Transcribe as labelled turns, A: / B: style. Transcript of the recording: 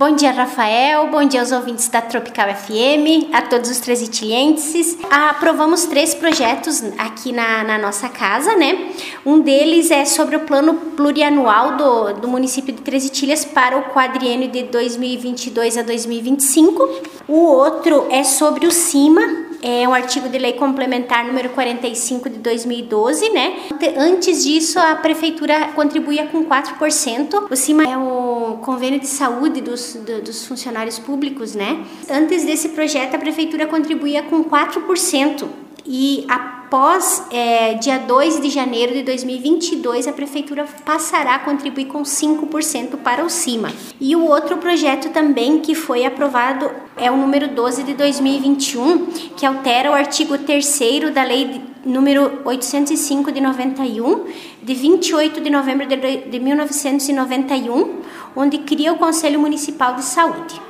A: Bom dia, Rafael. Bom dia aos ouvintes da Tropical FM, a todos os três itilienses. Aprovamos três projetos aqui na, na, nossa casa, né? Um deles é sobre o plano plurianual do, do município de Três Itilhas para o quadriênio de 2022 a 2025. O outro é sobre o CIMA, é um artigo de lei complementar número 45 de 2012, né? Antes disso, a prefeitura contribuía com 4%. O CIMA é o convênio de saúde dos, dos funcionários públicos, né? Antes desse projeto, a prefeitura contribuía com 4%. E após é, dia 2 de janeiro de 2022, a Prefeitura passará a contribuir com 5% para o CIMA. E o outro projeto também que foi aprovado é o número 12 de 2021, que altera o artigo 3 da Lei número 805 de 91, de 28 de novembro de 1991, onde cria o Conselho Municipal de Saúde.